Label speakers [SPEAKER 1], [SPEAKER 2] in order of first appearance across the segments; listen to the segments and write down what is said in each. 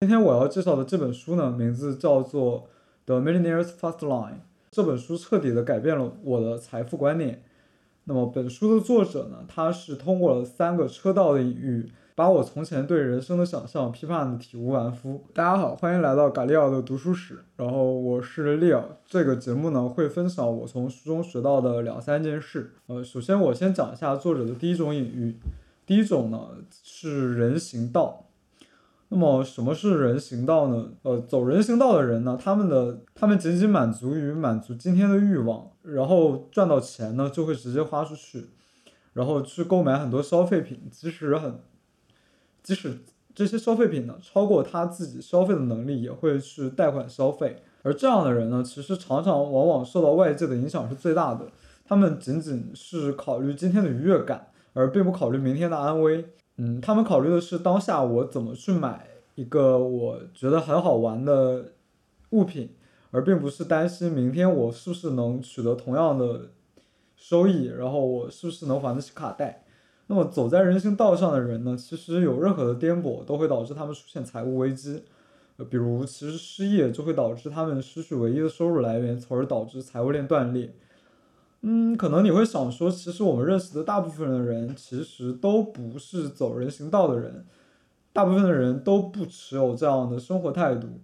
[SPEAKER 1] 今天我要介绍的这本书呢，名字叫做《The Millionaire's Fast Line》。这本书彻底的改变了我的财富观念。那么，本书的作者呢，他是通过了三个车道的隐喻，把我从前对人生的想象批判的体无完肤。大家好，欢迎来到嘎利奥的读书室。然后我是利奥，这个节目呢会分享我从书中学到的两三件事。呃，首先我先讲一下作者的第一种隐喻。第一种呢是人行道。那么什么是人行道呢？呃，走人行道的人呢，他们的他们仅仅满足于满足今天的欲望，然后赚到钱呢就会直接花出去，然后去购买很多消费品，即使很，即使这些消费品呢超过他自己消费的能力，也会去贷款消费。而这样的人呢，其实常常往往受到外界的影响是最大的，他们仅仅是考虑今天的愉悦感，而并不考虑明天的安危。嗯，他们考虑的是当下我怎么去买一个我觉得很好玩的物品，而并不是担心明天我是不是能取得同样的收益，然后我是不是能还得起卡贷。那么走在人行道上的人呢，其实有任何的颠簸都会导致他们出现财务危机，呃，比如其实失业就会导致他们失去唯一的收入来源，从而导致财务链断裂。嗯，可能你会想说，其实我们认识的大部分的人，其实都不是走人行道的人，大部分的人都不持有这样的生活态度。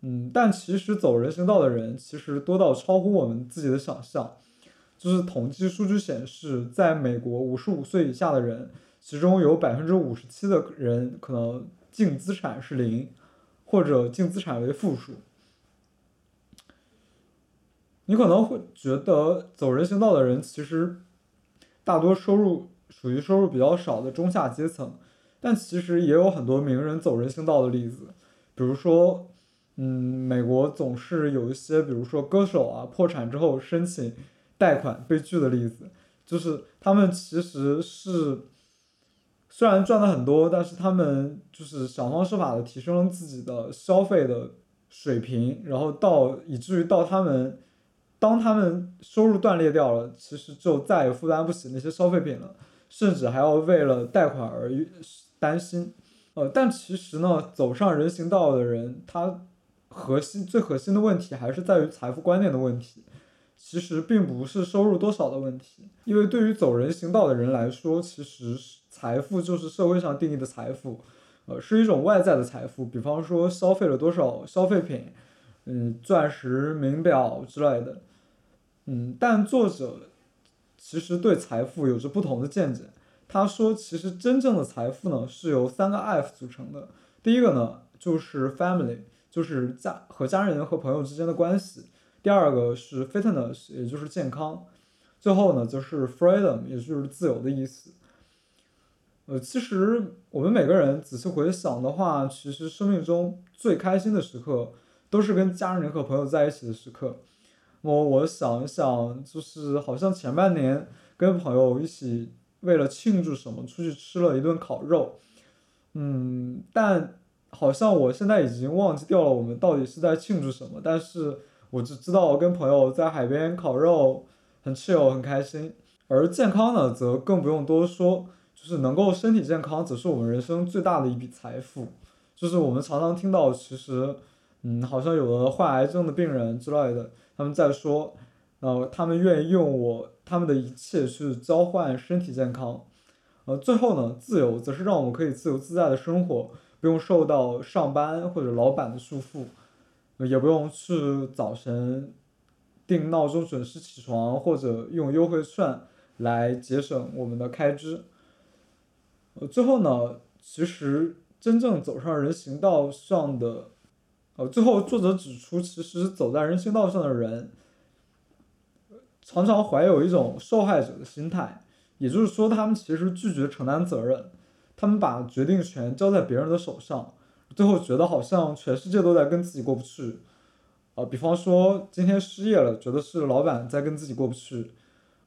[SPEAKER 1] 嗯，但其实走人行道的人，其实多到超乎我们自己的想象。就是统计数据显示，在美国，五十五岁以下的人，其中有百分之五十七的人可能净资产是零，或者净资产为负数。你可能会觉得走人行道的人其实大多收入属于收入比较少的中下阶层，但其实也有很多名人走人行道的例子，比如说，嗯，美国总是有一些，比如说歌手啊破产之后申请贷款被拒的例子，就是他们其实是虽然赚了很多，但是他们就是想方设法的提升自己的消费的水平，然后到以至于到他们。当他们收入断裂掉了，其实就再也负担不起那些消费品了，甚至还要为了贷款而担心。呃，但其实呢，走上人行道的人，他核心最核心的问题还是在于财富观念的问题。其实并不是收入多少的问题，因为对于走人行道的人来说，其实财富就是社会上定义的财富，呃，是一种外在的财富，比方说消费了多少消费品，嗯，钻石、名表之类的。嗯，但作者其实对财富有着不同的见解。他说，其实真正的财富呢是由三个 F 组成的。第一个呢就是 family，就是家和家人和朋友之间的关系。第二个是 fitness，也就是健康。最后呢就是 freedom，也就是自由的意思。呃，其实我们每个人仔细回想的话，其实生命中最开心的时刻都是跟家人和朋友在一起的时刻。我我想一想，就是好像前半年跟朋友一起为了庆祝什么出去吃了一顿烤肉，嗯，但好像我现在已经忘记掉了我们到底是在庆祝什么，但是我只知道跟朋友在海边烤肉很 chill 很开心，而健康呢则更不用多说，就是能够身体健康，则是我们人生最大的一笔财富，就是我们常常听到其实，嗯，好像有的患癌症的病人之类的。他们在说，呃，他们愿意用我他们的一切去交换身体健康，呃，最后呢，自由则是让我们可以自由自在的生活，不用受到上班或者老板的束缚，也不用去早晨定闹钟准时起床，或者用优惠券来节省我们的开支。呃，最后呢，其实真正走上人行道上的。呃，最后作者指出，其实走在人行道上的人，常常怀有一种受害者的心态，也就是说，他们其实拒绝承担责任，他们把决定权交在别人的手上，最后觉得好像全世界都在跟自己过不去。呃，比方说今天失业了，觉得是老板在跟自己过不去。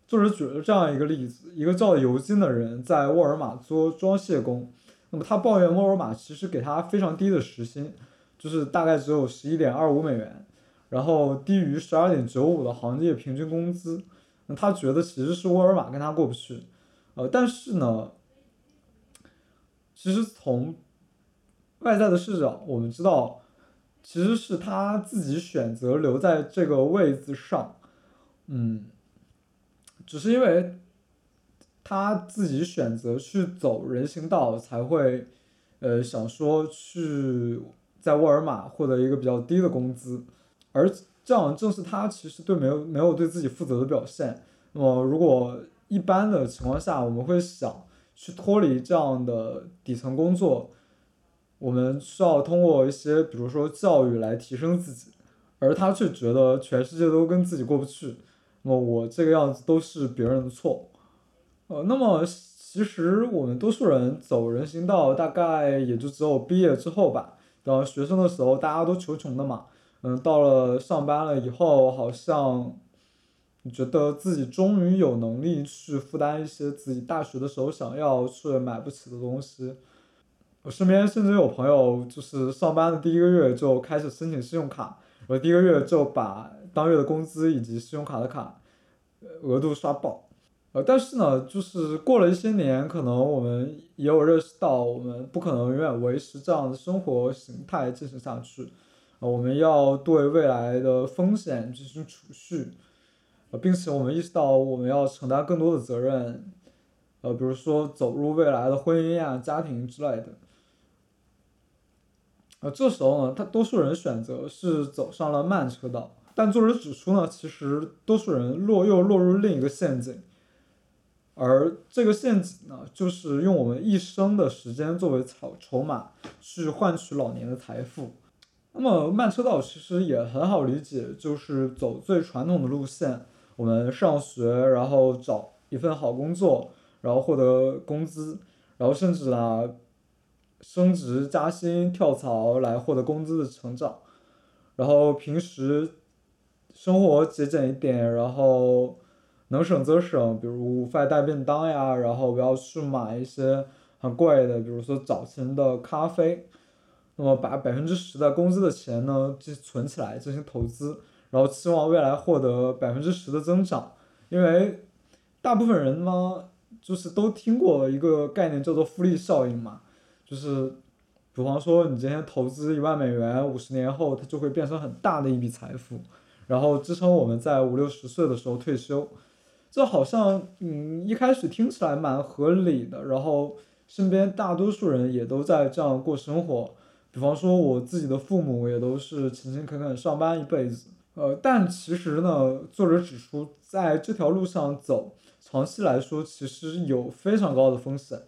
[SPEAKER 1] 作者举了这样一个例子：一个叫尤金的人在沃尔玛做装卸工，那么他抱怨沃尔玛其实给他非常低的时薪。就是大概只有十一点二五美元，然后低于十二点九五的行业平均工资，那他觉得其实是沃尔玛跟他过不去，呃，但是呢，其实从外在的视角，我们知道，其实是他自己选择留在这个位子上，嗯，只是因为他自己选择去走人行道，才会，呃，想说去在沃尔玛获得一个比较低的工资，而这样正是他其实对没有没有对自己负责的表现。那么，如果一般的情况下，我们会想去脱离这样的底层工作。我们需要通过一些，比如说教育来提升自己，而他却觉得全世界都跟自己过不去，那么我这个样子都是别人的错，呃，那么其实我们多数人走人行道，大概也就只有毕业之后吧。然后学生的时候，大家都穷穷的嘛，嗯，到了上班了以后，好像觉得自己终于有能力去负担一些自己大学的时候想要却买不起的东西。我身边甚至有朋友，就是上班的第一个月就开始申请信用卡，我第一个月就把当月的工资以及信用卡的卡额度刷爆。呃，但是呢，就是过了一些年，可能我们也有认识到，我们不可能永远维持这样的生活形态进行下去。呃，我们要对未来的风险进行储蓄，呃，并且我们意识到我们要承担更多的责任，呃，比如说走入未来的婚姻呀、家庭之类的。呃，这时候呢，大多数人选择是走上了慢车道，但作者指出呢，其实多数人落又落入另一个陷阱，而这个陷阱呢，就是用我们一生的时间作为筹筹码，去换取老年的财富。那么慢车道其实也很好理解，就是走最传统的路线，我们上学，然后找一份好工作，然后获得工资，然后甚至呢。升职加薪、跳槽来获得工资的成长，然后平时生活节俭一点，然后能省则省，比如午饭带便当呀，然后不要去买一些很贵的，比如说早晨的咖啡。那么把百分之十的工资的钱呢，就存起来进行投资，然后期望未来获得百分之十的增长。因为大部分人呢，就是都听过一个概念叫做复利效应嘛。就是，比方说你今天投资一万美元，五十年后它就会变成很大的一笔财富，然后支撑我们在五六十岁的时候退休。这好像嗯一开始听起来蛮合理的，然后身边大多数人也都在这样过生活。比方说我自己的父母也都是勤勤恳恳上班一辈子，呃，但其实呢，作者指出在这条路上走，长期来说其实有非常高的风险。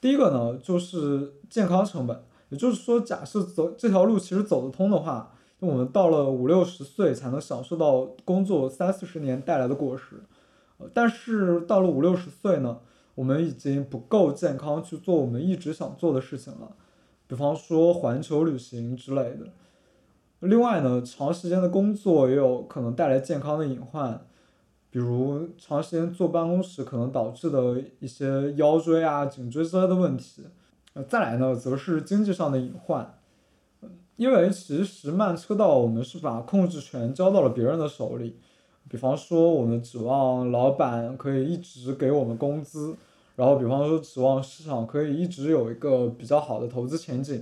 [SPEAKER 1] 第一个呢，就是健康成本，也就是说，假设走这条路其实走得通的话，我们到了五六十岁才能享受到工作三四十年带来的果实，但是到了五六十岁呢，我们已经不够健康去做我们一直想做的事情了，比方说环球旅行之类的。另外呢，长时间的工作也有可能带来健康的隐患。比如长时间坐办公室可能导致的一些腰椎啊、颈椎之类的问题，呃，再来呢，则是经济上的隐患，因为其实慢车道我们是把控制权交到了别人的手里，比方说我们指望老板可以一直给我们工资，然后比方说指望市场可以一直有一个比较好的投资前景，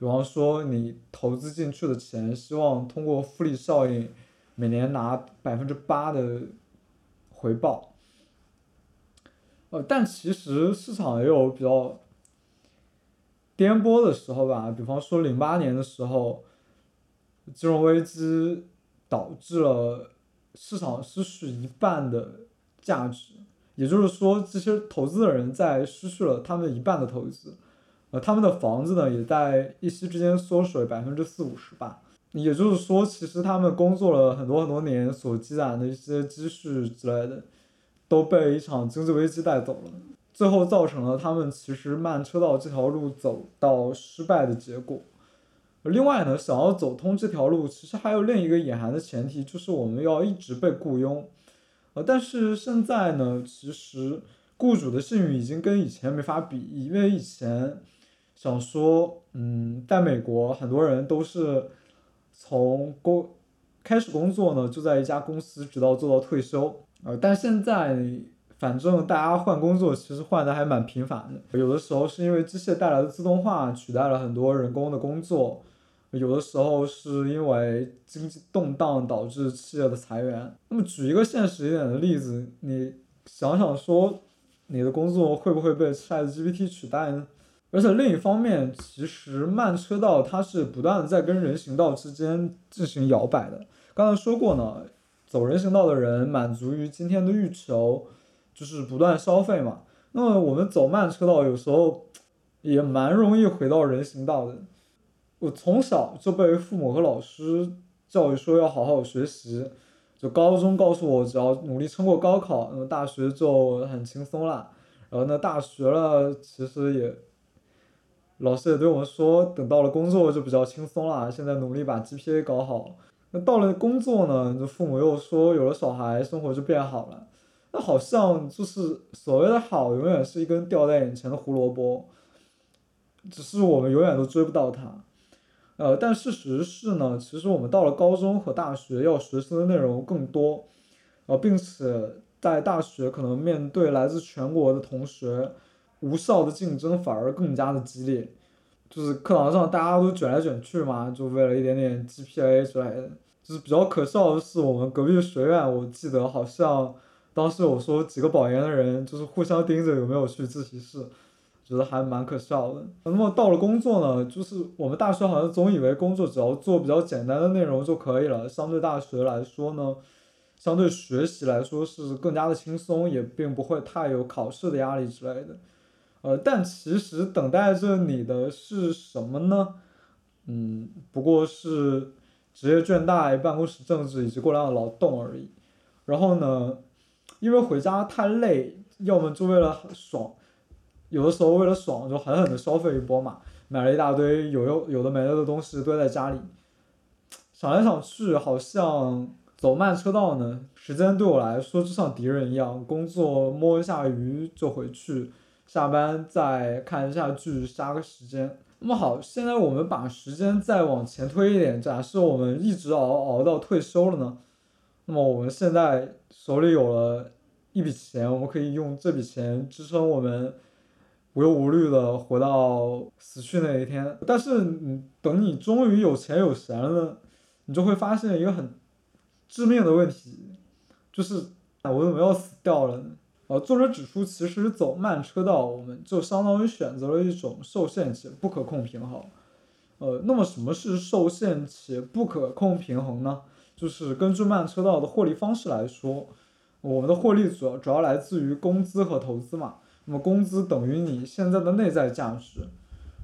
[SPEAKER 1] 比方说你投资进去的钱，希望通过复利效应，每年拿百分之八的。回报，呃，但其实市场也有比较颠簸的时候吧，比方说零八年的时候，金融危机导致了市场失去一半的价值，也就是说，这些投资的人在失去了他们一半的投资，呃，他们的房子呢，也在一夕之间缩水百分之四五十吧。也就是说，其实他们工作了很多很多年所积攒的一些积蓄之类的，都被一场经济危机带走了，最后造成了他们其实慢车道这条路走到失败的结果。另外呢，想要走通这条路，其实还有另一个隐含的前提，就是我们要一直被雇佣。呃，但是现在呢，其实雇主的信誉已经跟以前没法比，因为以前想说，嗯，在美国很多人都是。从工开始工作呢，就在一家公司，直到做到退休。呃，但现在反正大家换工作其实换的还蛮频繁的，有的时候是因为机械带来的自动化取代了很多人工的工作，有的时候是因为经济动荡导致企业的裁员。那么举一个现实一点的例子，你想想说，你的工作会不会被 ChatGPT 取代呢？而且另一方面，其实慢车道它是不断在跟人行道之间进行摇摆的。刚才说过呢，走人行道的人满足于今天的欲求，就是不断消费嘛。那么我们走慢车道有时候也蛮容易回到人行道的。我从小就被父母和老师教育说要好好学习，就高中告诉我只要努力撑过高考，那么大学就很轻松了。然后呢，大学了其实也。老师也对我们说，等到了工作就比较轻松了。现在努力把 GPA 搞好。那到了工作呢，就父母又说有了小孩，生活就变好了。那好像就是所谓的好，永远是一根掉在眼前的胡萝卜，只是我们永远都追不到它。呃，但事实是呢，其实我们到了高中和大学要学习的内容更多，呃，并且在大学可能面对来自全国的同学。无效的竞争反而更加的激烈，就是课堂上大家都卷来卷去嘛，就为了一点点 GPA 之类的。就是比较可笑的是，我们隔壁学院，我记得好像当时我说几个保研的人就是互相盯着有没有去自习室，觉得还蛮可笑的。那么到了工作呢，就是我们大学好像总以为工作只要做比较简单的内容就可以了，相对大学来说呢，相对学习来说是更加的轻松，也并不会太有考试的压力之类的。呃，但其实等待着你的是什么呢？嗯，不过是职业倦怠、办公室政治以及过量的劳动而已。然后呢，因为回家太累，要么就为了爽，有的时候为了爽就狠狠的消费一波嘛，买了一大堆有有有的没的的东西堆在家里。想来想去，好像走慢车道呢，时间对我来说就像敌人一样，工作摸一下鱼就回去。下班再看一下剧，杀个时间。那么好，现在我们把时间再往前推一点，假设我们一直熬熬到退休了呢？那么我们现在手里有了一笔钱，我们可以用这笔钱支撑我们无忧无虑的活到死去那一天。但是你等你终于有钱有闲了，你就会发现一个很致命的问题，就是我怎么要死掉了呢？呃，作者指出，其实走慢车道，我们就相当于选择了一种受限且不可控平衡。呃，那么什么是受限且不可控平衡呢？就是根据慢车道的获利方式来说，我们的获利主要主要来自于工资和投资嘛。那么工资等于你现在的内在价值，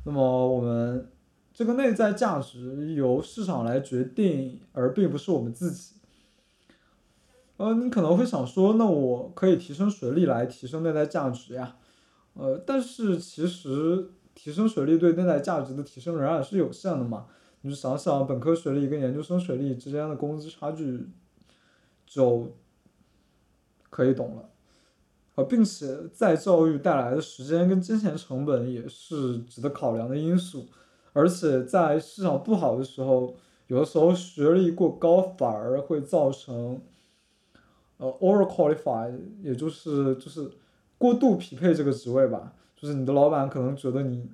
[SPEAKER 1] 那么我们这个内在价值由市场来决定，而并不是我们自己。呃，你可能会想说，那我可以提升学历来提升内在价值呀，呃，但是其实提升学历对内在价值的提升仍然是有限的嘛。你就想想本科学历跟研究生学历之间的工资差距，就可以懂了。呃，并且再教育带来的时间跟金钱成本也是值得考量的因素，而且在市场不好的时候，有的时候学历过高反而会造成。呃，over qualified，也就是就是过度匹配这个职位吧，就是你的老板可能觉得你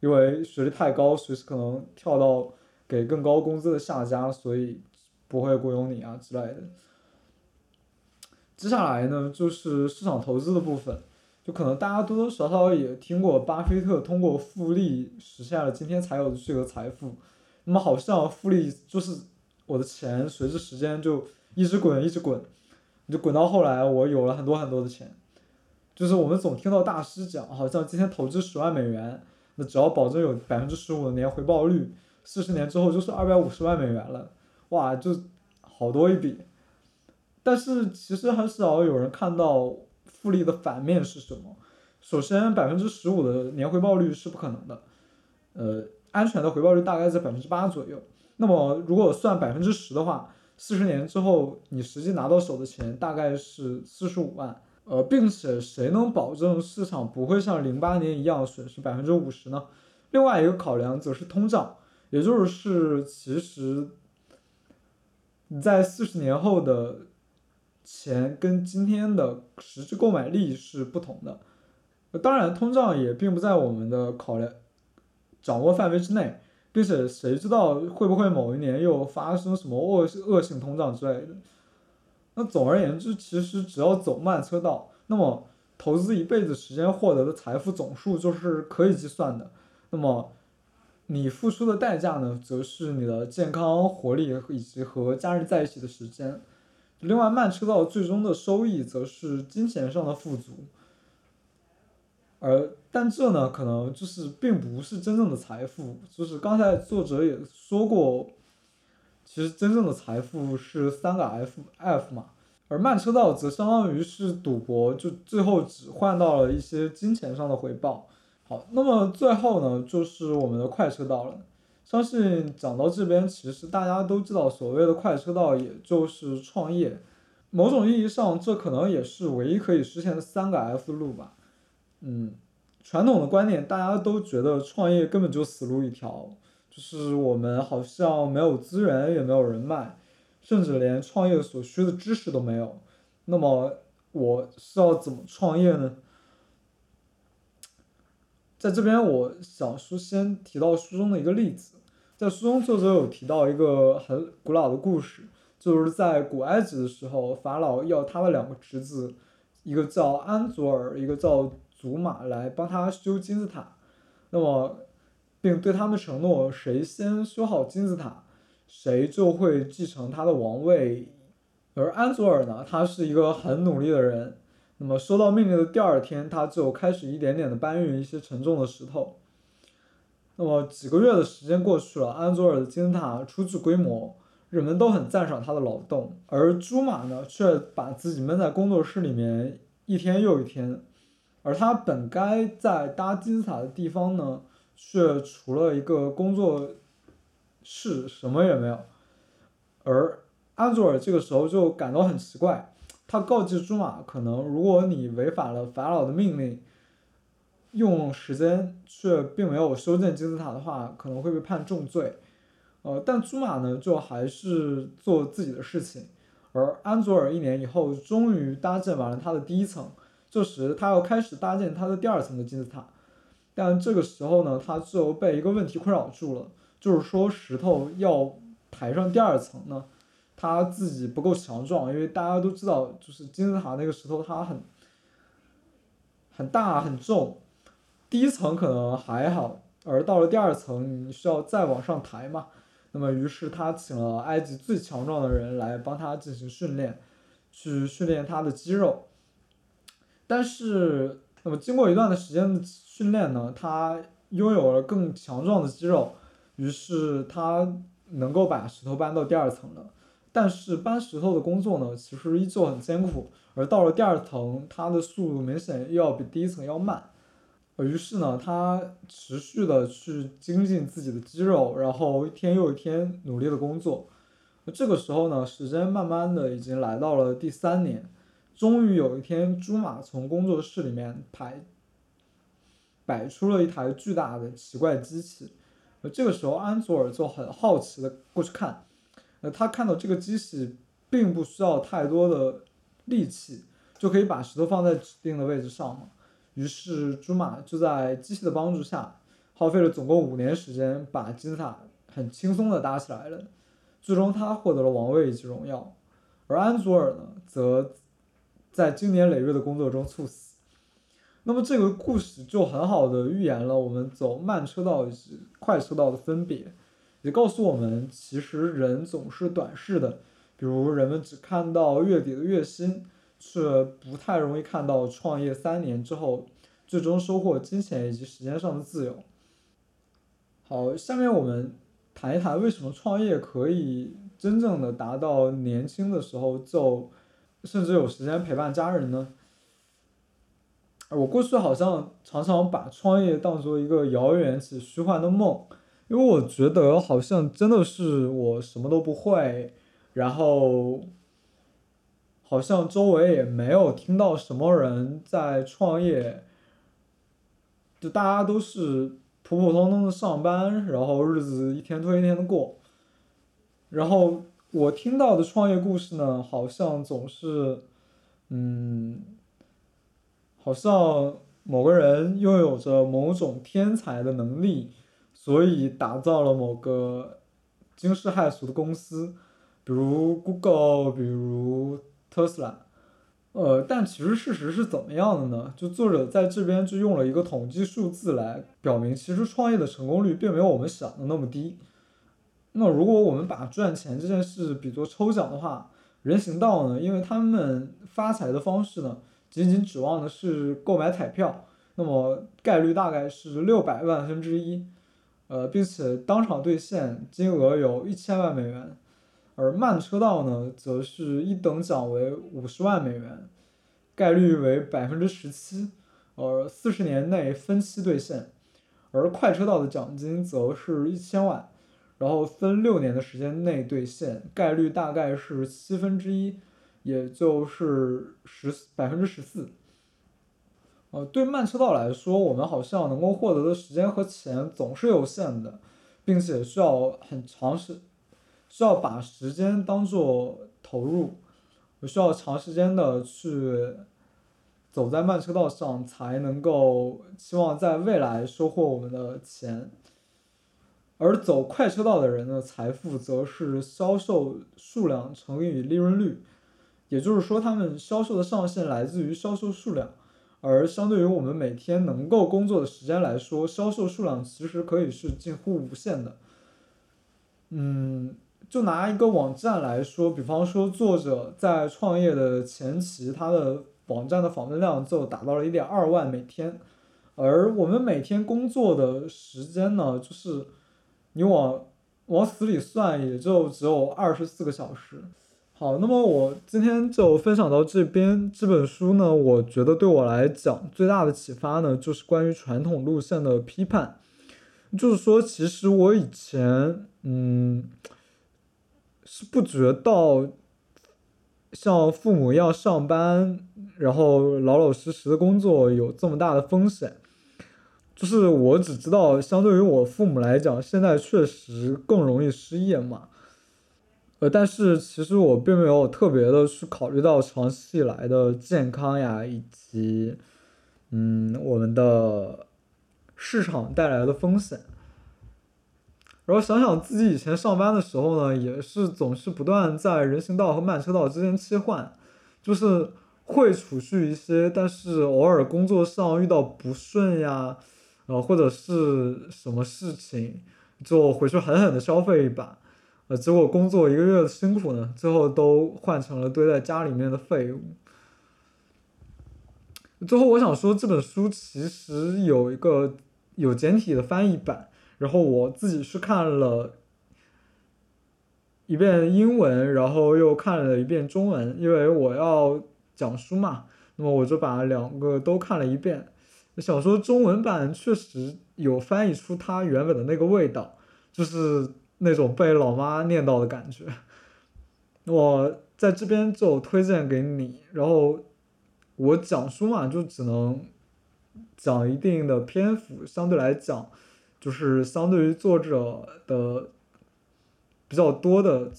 [SPEAKER 1] 因为学历太高，随时可能跳到给更高工资的下家，所以不会雇佣你啊之类的。接下来呢，就是市场投资的部分，就可能大家多多少少也听过巴菲特通过复利实现了今天才有的这个财富，那么好像复利就是我的钱随着时间就一直滚一直滚。你就滚到后来，我有了很多很多的钱，就是我们总听到大师讲，好像今天投资十万美元，那只要保证有百分之十五的年回报率，四十年之后就是二百五十万美元了，哇，就好多一笔。但是其实很少有人看到复利的反面是什么。首先，百分之十五的年回报率是不可能的，呃，安全的回报率大概在百分之八左右。那么如果算百分之十的话，四十年之后，你实际拿到手的钱大概是四十五万，呃，并且谁能保证市场不会像零八年一样损失百分之五十呢？另外一个考量则是通胀，也就是其实在四十年后的钱跟今天的实质购买力是不同的。当然，通胀也并不在我们的考量掌握范围之内，并且谁知道会不会某一年又发生什么恶恶性通胀之类的。那总而言之，其实只要走慢车道，那么投资一辈子时间获得的财富总数就是可以计算的。那么你付出的代价呢，则是你的健康、活力以及和家人在一起的时间。另外，慢车道最终的收益则是金钱上的富足。而但这呢，可能就是并不是真正的财富。就是刚才作者也说过，其实真正的财富是三个 F F 嘛。而慢车道则相当于是赌博，就最后只换到了一些金钱上的回报。好，那么最后呢，就是我们的快车道了。相信讲到这边，其实大家都知道，所谓的快车道也就是创业。某种意义上，这可能也是唯一可以实现的三个 F 路吧。嗯，传统的观念，大家都觉得创业根本就死路一条，就是我们好像没有资源，也没有人脉，甚至连创业所需的知识都没有。那么我是要怎么创业呢？在这边，我想书先提到书中的一个例子，在书中作者有提到一个很古老的故事，就是在古埃及的时候，法老要他的两个侄子，一个叫安祖尔，一个叫。祖玛来帮他修金字塔，那么，并对他们承诺，谁先修好金字塔，谁就会继承他的王位。而安祖尔呢，他是一个很努力的人，那么收到命令的第二天，他就开始一点点的搬运一些沉重的石头。那么几个月的时间过去了，安佐尔的金字塔初具规模，人们都很赞赏他的劳动，而朱玛呢，却把自己闷在工作室里面，一天又一天。而他本该在搭金字塔的地方呢，却除了一个工作室什么也没有。而安佐尔这个时候就感到很奇怪，他告诫朱玛，可能如果你违反了法老的命令，用时间却并没有修建金字塔的话，可能会被判重罪。呃，但朱玛呢，就还是做自己的事情。而安佐尔一年以后，终于搭建完了他的第一层。这时，他要开始搭建他的第二层的金字塔，但这个时候呢，他就被一个问题困扰住了，就是说石头要抬上第二层呢，他自己不够强壮，因为大家都知道，就是金字塔那个石头它很很大很重，第一层可能还好，而到了第二层，你需要再往上抬嘛，那么于是他请了埃及最强壮的人来帮他进行训练，去训练他的肌肉。但是，那么经过一段的时间的训练呢，他拥有了更强壮的肌肉，于是他能够把石头搬到第二层了。但是搬石头的工作呢，其实依旧很艰苦，而到了第二层，它的速度明显又要比第一层要慢。于是呢，他持续的去精进自己的肌肉，然后一天又一天努力的工作。这个时候呢，时间慢慢的已经来到了第三年。终于有一天，朱玛从工作室里面摆摆出了一台巨大的奇怪机器。这个时候安佐尔就很好奇的过去看。呃，他看到这个机器并不需要太多的力气，就可以把石头放在指定的位置上嘛。于是朱玛就在机器的帮助下，耗费了总共五年时间，把金字塔很轻松的搭起来了。最终，他获得了王位以及荣耀。而安祖尔呢，则。在经年累月的工作中猝死，那么这个故事就很好的预言了我们走慢车道以及快车道的分别，也告诉我们其实人总是短视的，比如人们只看到月底的月薪，却不太容易看到创业三年之后最终收获金钱以及时间上的自由。好，下面我们谈一谈为什么创业可以真正的达到年轻的时候就。甚至有时间陪伴家人呢。我过去好像常常把创业当做一个遥远且虚幻的梦，因为我觉得好像真的是我什么都不会，然后好像周围也没有听到什么人在创业，就大家都是普普通通的上班，然后日子一天拖一天的过，然后。我听到的创业故事呢，好像总是，嗯，好像某个人拥有着某种天才的能力，所以打造了某个惊世骇俗的公司，比如 Google，比如特斯拉。呃，但其实事实是怎么样的呢？就作者在这边就用了一个统计数字来表明，其实创业的成功率并没有我们想的那么低。那如果我们把赚钱这件事比作抽奖的话，人行道呢，因为他们发财的方式呢，仅仅指望的是购买彩票，那么概率大概是六百万分之一，呃，并且当场兑现金额有一千万美元。而慢车道呢，则是一等奖为五十万美元，概率为百分之十七，而四十年内分期兑现；而快车道的奖金则是一千万，然后分六年的时间内兑现，概率大概是七分之一，也就是十百分之十四。呃，对慢车道来说，我们好像能够获得的时间和钱总是有限的，并且需要很长时。需要把时间当做投入，我需要长时间的去走在慢车道上，才能够期望在未来收获我们的钱。而走快车道的人的财富则是销售数量乘以利润率，也就是说，他们销售的上限来自于销售数量，而相对于我们每天能够工作的时间来说，销售数量其实可以是近乎无限的。嗯。就拿一个网站来说，比方说作者在创业的前期，他的网站的访问量就达到了一点二万每天，而我们每天工作的时间呢，就是你往往死里算，也就只有二十四个小时。好，那么我今天就分享到这边。这本书呢，我觉得对我来讲最大的启发呢，就是关于传统路线的批判，就是说，其实我以前，嗯。是不觉到像父母一样上班，然后老老实实的工作有这么大的风险，就是我只知道，相对于我父母来讲，现在确实更容易失业嘛。呃，但是其实我并没有特别的去考虑到长期以来的健康呀，以及嗯我们的市场带来的风险。然后想想自己以前上班的时候呢，也是总是不断在人行道和慢车道之间切换，就是会储蓄一些，但是偶尔工作上遇到不顺呀，呃或者是什么事情，就回去狠狠的消费一把，呃结果工作一个月的辛苦呢，最后都换成了堆在家里面的废物。最后我想说，这本书其实有一个有简体的翻译版。然后我自己是看了一遍英文，然后又看了一遍中文，因为我要讲书嘛，那么我就把两个都看了一遍。想说中文版确实有翻译出它原本的那个味道，就是那种被老妈念叨的感觉。我在这边就推荐给你，然后我讲书嘛，就只能讲一定的篇幅，相对来讲。就是相对于作者的比较多的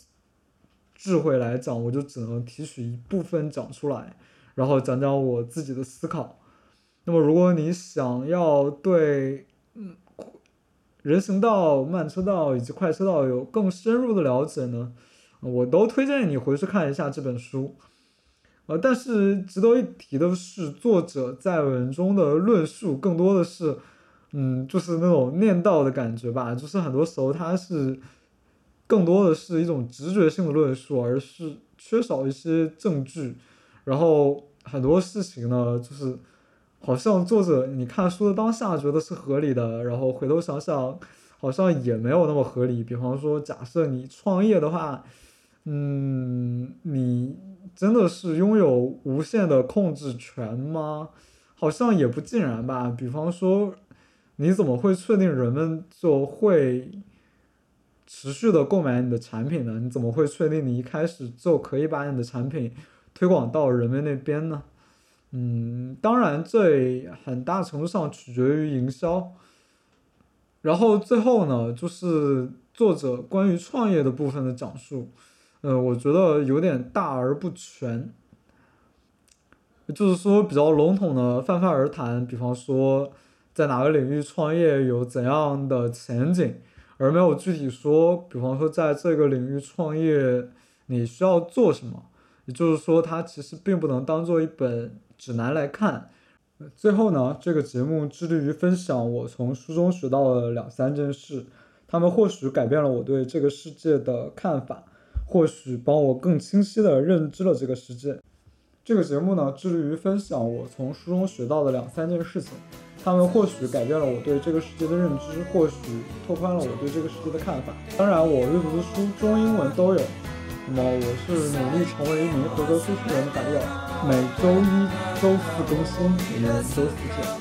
[SPEAKER 1] 智慧来讲，我就只能提取一部分讲出来，然后讲讲我自己的思考。那么，如果你想要对嗯人行道、慢车道以及快车道有更深入的了解呢，我都推荐你回去看一下这本书。呃，但是值得一提的是，作者在文中的论述更多的是。嗯，就是那种念叨的感觉吧，就是很多时候它是更多的是一种直觉性的论述，而是缺少一些证据。然后很多事情呢，就是好像作者你看书的当下觉得是合理的，然后回头想想，好像也没有那么合理。比方说，假设你创业的话，嗯，你真的是拥有无限的控制权吗？好像也不尽然吧。比方说。你怎么会确定人们就会持续的购买你的产品呢？你怎么会确定你一开始就可以把你的产品推广到人们那边呢？嗯，当然，这很大程度上取决于营销。然后最后呢，就是作者关于创业的部分的讲述。呃，我觉得有点大而不全。就是说比较笼统的泛泛而谈，比方说在哪个领域创业有怎样的前景，而没有具体说，比方说在这个领域创业你需要做什么。也就是说，它其实并不能当做一本指南来看。最后呢，这个节目致力于分享我从书中学到的两三件事，他们或许改变了我对这个世界的看法，或许帮我更清晰地认知了这个世界。这个节目呢，致力于分享我从书中学到的两三件事情，他们或许改变了我对这个世界的认知，或许拓宽了我对这个世界的看法。当然，我阅读的书中英文都有。那么，我是努力成为一名合格说书人的白友，每周一、周四更新，我们周四见。